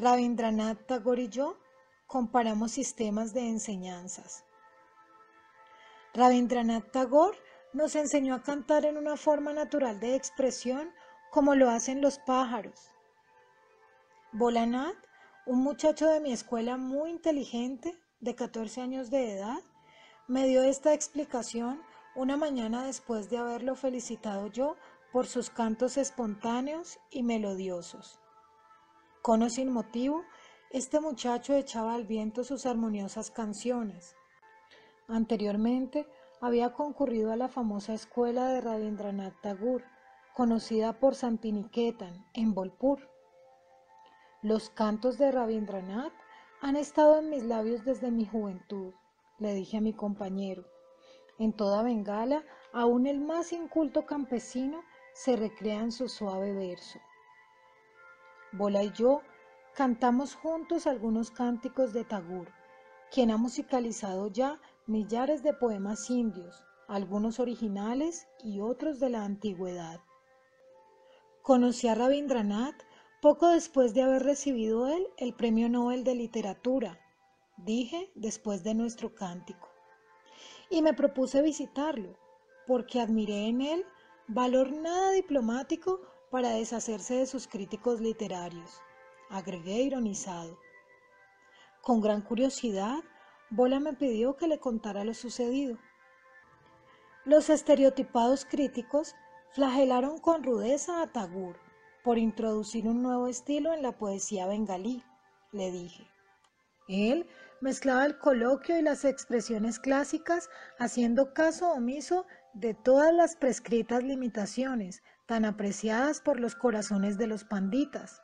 Rabindranath Tagore y yo comparamos sistemas de enseñanzas. Rabindranath Tagore nos enseñó a cantar en una forma natural de expresión como lo hacen los pájaros. Bolanath, un muchacho de mi escuela muy inteligente, de 14 años de edad, me dio esta explicación una mañana después de haberlo felicitado yo por sus cantos espontáneos y melodiosos. Con sin motivo, este muchacho echaba al viento sus armoniosas canciones. Anteriormente había concurrido a la famosa escuela de Rabindranath Tagore, conocida por Santiniketan, en Bolpur. Los cantos de Rabindranath han estado en mis labios desde mi juventud, le dije a mi compañero. En toda Bengala, aún el más inculto campesino se recrea en su suave verso. Bola y yo cantamos juntos algunos cánticos de Tagore, quien ha musicalizado ya millares de poemas indios, algunos originales y otros de la antigüedad. Conocí a Rabindranath poco después de haber recibido él el Premio Nobel de Literatura, dije después de nuestro cántico, y me propuse visitarlo, porque admiré en él valor nada diplomático para deshacerse de sus críticos literarios, agregué ironizado. Con gran curiosidad, Bola me pidió que le contara lo sucedido. Los estereotipados críticos flagelaron con rudeza a Tagore por introducir un nuevo estilo en la poesía bengalí, le dije. Él mezclaba el coloquio y las expresiones clásicas haciendo caso omiso de todas las prescritas limitaciones tan apreciadas por los corazones de los panditas.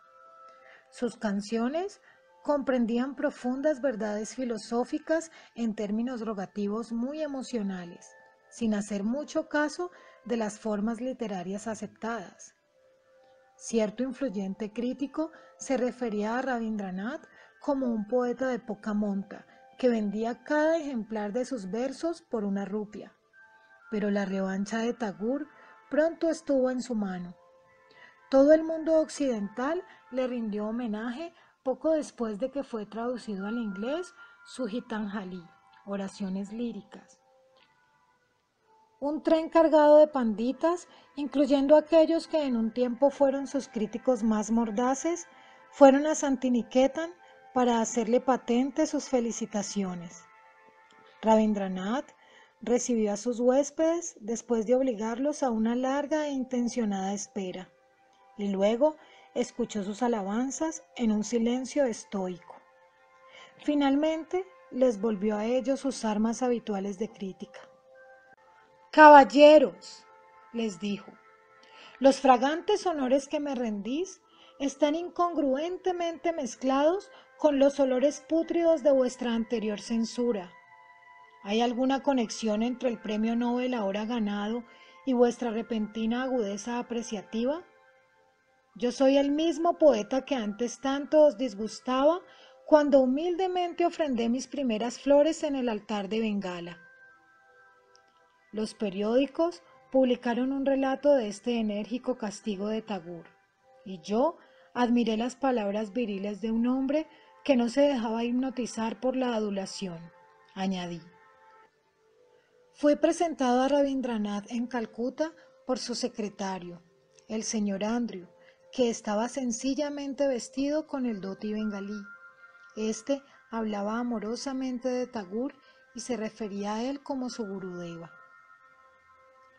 Sus canciones comprendían profundas verdades filosóficas en términos rogativos muy emocionales, sin hacer mucho caso de las formas literarias aceptadas. Cierto influyente crítico se refería a Rabindranath como un poeta de poca monta, que vendía cada ejemplar de sus versos por una rupia. Pero la revancha de Tagore pronto estuvo en su mano. Todo el mundo occidental le rindió homenaje poco después de que fue traducido al inglés su Gitanjali, oraciones líricas. Un tren cargado de panditas, incluyendo aquellos que en un tiempo fueron sus críticos más mordaces, fueron a Santiniketan para hacerle patente sus felicitaciones. Rabindranath recibió a sus huéspedes después de obligarlos a una larga e intencionada espera, y luego escuchó sus alabanzas en un silencio estoico. Finalmente les volvió a ellos sus armas habituales de crítica. Caballeros, les dijo, los fragantes honores que me rendís están incongruentemente mezclados con los olores pútridos de vuestra anterior censura. ¿Hay alguna conexión entre el premio Nobel ahora ganado y vuestra repentina agudeza apreciativa? Yo soy el mismo poeta que antes tanto os disgustaba cuando humildemente ofrendé mis primeras flores en el altar de Bengala. Los periódicos publicaron un relato de este enérgico castigo de Tagur, y yo admiré las palabras viriles de un hombre que no se dejaba hipnotizar por la adulación, añadí. Fue presentado a Rabindranath en Calcuta por su secretario, el señor Andrew, que estaba sencillamente vestido con el doti bengalí. Este hablaba amorosamente de Tagur y se refería a él como su gurudeva.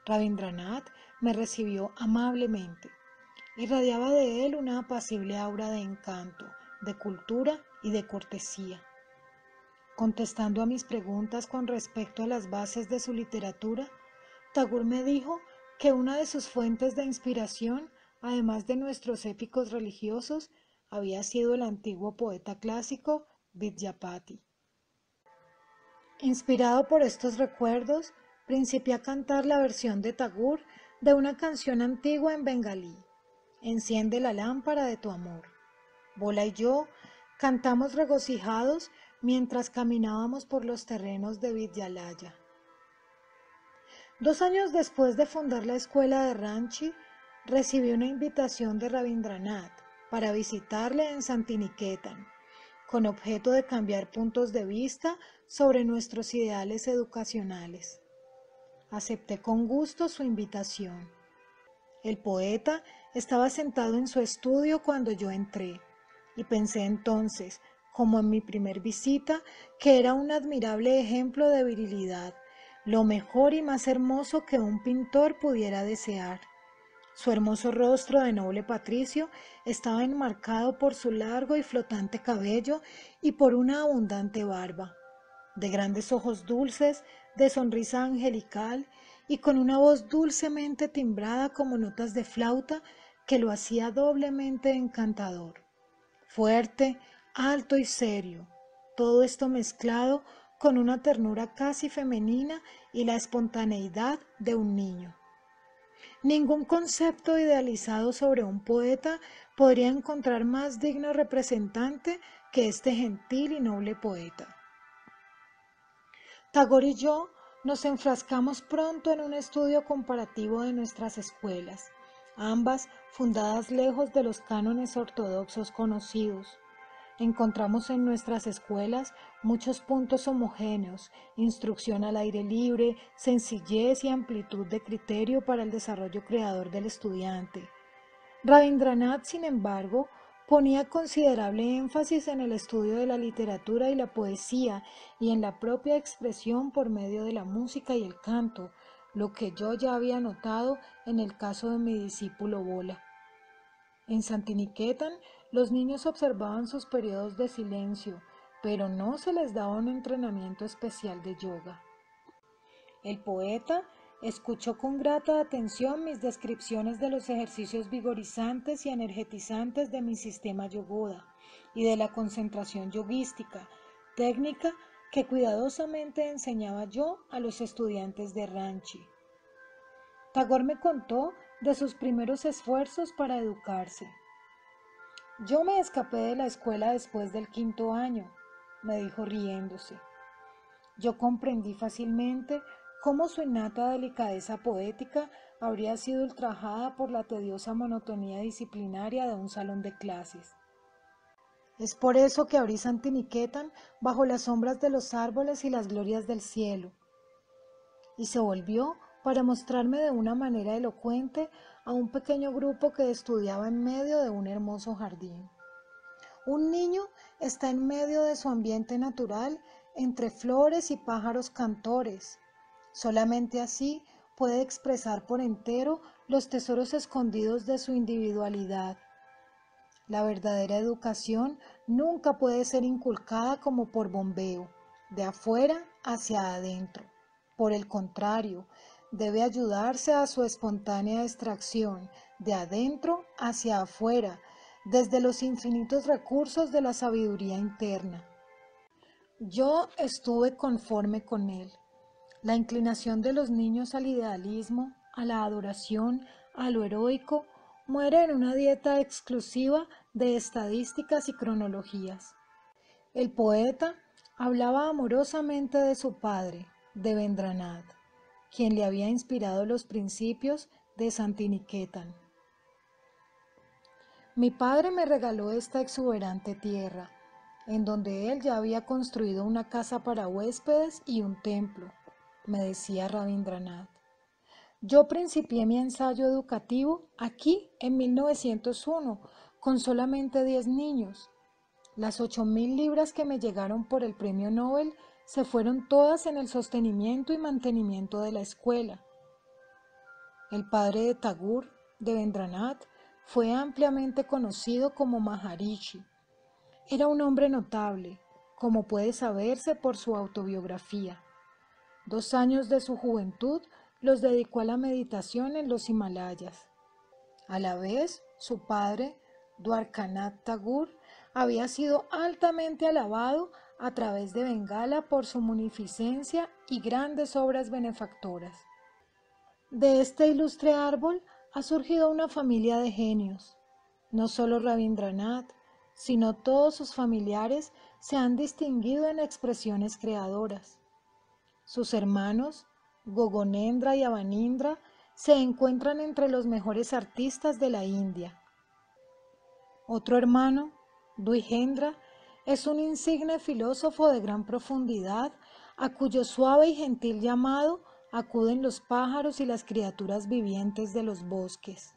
Rabindranath me recibió amablemente. Irradiaba de él una apacible aura de encanto, de cultura y de cortesía. Contestando a mis preguntas con respecto a las bases de su literatura, Tagur me dijo que una de sus fuentes de inspiración además de nuestros épicos religiosos, había sido el antiguo poeta clásico Vidyapati. Inspirado por estos recuerdos, principié a cantar la versión de Tagur de una canción antigua en bengalí, Enciende la lámpara de tu amor. Bola y yo cantamos regocijados mientras caminábamos por los terrenos de Vidyalaya. Dos años después de fundar la escuela de Ranchi, recibí una invitación de Rabindranath para visitarle en Santiniquetan, con objeto de cambiar puntos de vista sobre nuestros ideales educacionales. Acepté con gusto su invitación. El poeta estaba sentado en su estudio cuando yo entré y pensé entonces, como en mi primer visita, que era un admirable ejemplo de virilidad, lo mejor y más hermoso que un pintor pudiera desear. Su hermoso rostro de noble patricio estaba enmarcado por su largo y flotante cabello y por una abundante barba, de grandes ojos dulces, de sonrisa angelical y con una voz dulcemente timbrada como notas de flauta que lo hacía doblemente encantador. Fuerte, alto y serio, todo esto mezclado con una ternura casi femenina y la espontaneidad de un niño. Ningún concepto idealizado sobre un poeta podría encontrar más digno representante que este gentil y noble poeta. Tagore y yo nos enfrascamos pronto en un estudio comparativo de nuestras escuelas, ambas fundadas lejos de los cánones ortodoxos conocidos. Encontramos en nuestras escuelas muchos puntos homogéneos, instrucción al aire libre, sencillez y amplitud de criterio para el desarrollo creador del estudiante. Rabindranath, sin embargo, Ponía considerable énfasis en el estudio de la literatura y la poesía y en la propia expresión por medio de la música y el canto, lo que yo ya había notado en el caso de mi discípulo Bola. En Santiniquetan los niños observaban sus periodos de silencio, pero no se les daba un entrenamiento especial de yoga. El poeta Escuchó con grata atención mis descripciones de los ejercicios vigorizantes y energetizantes de mi sistema yogoda y de la concentración yoguística, técnica que cuidadosamente enseñaba yo a los estudiantes de Ranchi. Tagore me contó de sus primeros esfuerzos para educarse. Yo me escapé de la escuela después del quinto año, me dijo riéndose. Yo comprendí fácilmente cómo su innata delicadeza poética habría sido ultrajada por la tediosa monotonía disciplinaria de un salón de clases. Es por eso que abrí Santiniquetan bajo las sombras de los árboles y las glorias del cielo. Y se volvió para mostrarme de una manera elocuente a un pequeño grupo que estudiaba en medio de un hermoso jardín. Un niño está en medio de su ambiente natural entre flores y pájaros cantores, Solamente así puede expresar por entero los tesoros escondidos de su individualidad. La verdadera educación nunca puede ser inculcada como por bombeo, de afuera hacia adentro. Por el contrario, debe ayudarse a su espontánea extracción, de adentro hacia afuera, desde los infinitos recursos de la sabiduría interna. Yo estuve conforme con él. La inclinación de los niños al idealismo, a la adoración, a lo heroico, muere en una dieta exclusiva de estadísticas y cronologías. El poeta hablaba amorosamente de su padre, de Vendranath, quien le había inspirado los principios de Santiniquetan. Mi padre me regaló esta exuberante tierra, en donde él ya había construido una casa para huéspedes y un templo me decía Rabindranath. Yo principié mi ensayo educativo aquí en 1901 con solamente 10 niños. Las ocho mil libras que me llegaron por el premio Nobel se fueron todas en el sostenimiento y mantenimiento de la escuela. El padre de Tagore, de Vendranath, fue ampliamente conocido como Maharishi. Era un hombre notable, como puede saberse por su autobiografía. Dos años de su juventud los dedicó a la meditación en los Himalayas. A la vez, su padre, Dwarkanath Tagore, había sido altamente alabado a través de Bengala por su munificencia y grandes obras benefactoras. De este ilustre árbol ha surgido una familia de genios. No solo Rabindranath, sino todos sus familiares se han distinguido en expresiones creadoras. Sus hermanos, Gogonendra y Abanindra, se encuentran entre los mejores artistas de la India. Otro hermano, Duigendra, es un insigne filósofo de gran profundidad, a cuyo suave y gentil llamado acuden los pájaros y las criaturas vivientes de los bosques.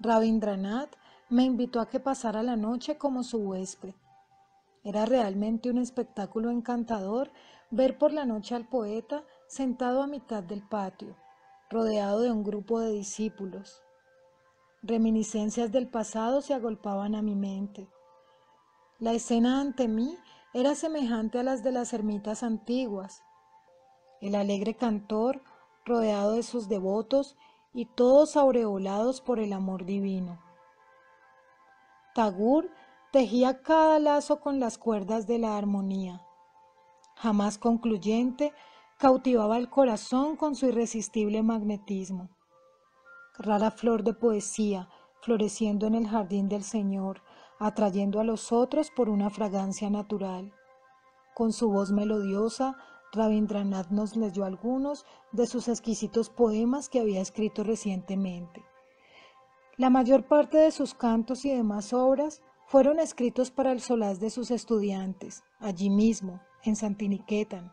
Rabindranath me invitó a que pasara la noche como su huésped. Era realmente un espectáculo encantador ver por la noche al poeta sentado a mitad del patio, rodeado de un grupo de discípulos. Reminiscencias del pasado se agolpaban a mi mente. La escena ante mí era semejante a las de las ermitas antiguas. El alegre cantor, rodeado de sus devotos y todos aureolados por el amor divino. Tagur tejía cada lazo con las cuerdas de la armonía. Jamás concluyente, cautivaba el corazón con su irresistible magnetismo. Rara flor de poesía, floreciendo en el jardín del Señor, atrayendo a los otros por una fragancia natural. Con su voz melodiosa, Rabindranath nos leyó algunos de sus exquisitos poemas que había escrito recientemente. La mayor parte de sus cantos y demás obras fueron escritos para el solaz de sus estudiantes, allí mismo, en Santiniquetan.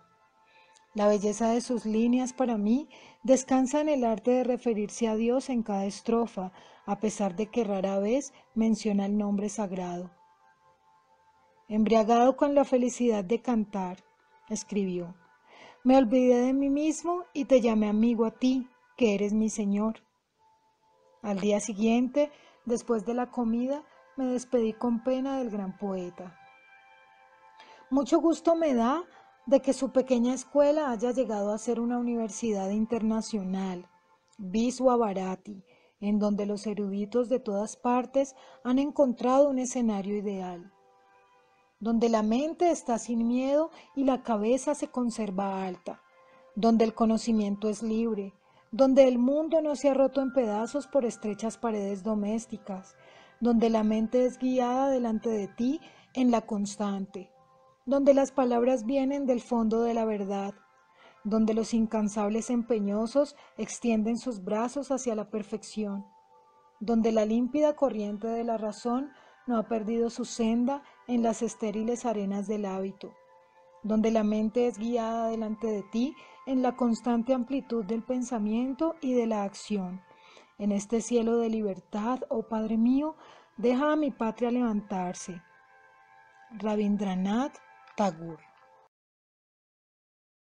La belleza de sus líneas para mí descansa en el arte de referirse a Dios en cada estrofa, a pesar de que rara vez menciona el nombre sagrado. Embriagado con la felicidad de cantar, escribió, me olvidé de mí mismo y te llamé amigo a ti, que eres mi Señor. Al día siguiente, después de la comida, me despedí con pena del gran poeta. Mucho gusto me da de que su pequeña escuela haya llegado a ser una universidad internacional, Viswa Bharati, en donde los eruditos de todas partes han encontrado un escenario ideal, donde la mente está sin miedo y la cabeza se conserva alta, donde el conocimiento es libre, donde el mundo no se ha roto en pedazos por estrechas paredes domésticas, donde la mente es guiada delante de ti en la constante, donde las palabras vienen del fondo de la verdad, donde los incansables empeñosos extienden sus brazos hacia la perfección, donde la límpida corriente de la razón no ha perdido su senda en las estériles arenas del hábito, donde la mente es guiada delante de ti en la constante amplitud del pensamiento y de la acción. En este cielo de libertad, oh Padre mío, deja a mi patria levantarse. Rabindranath Tagore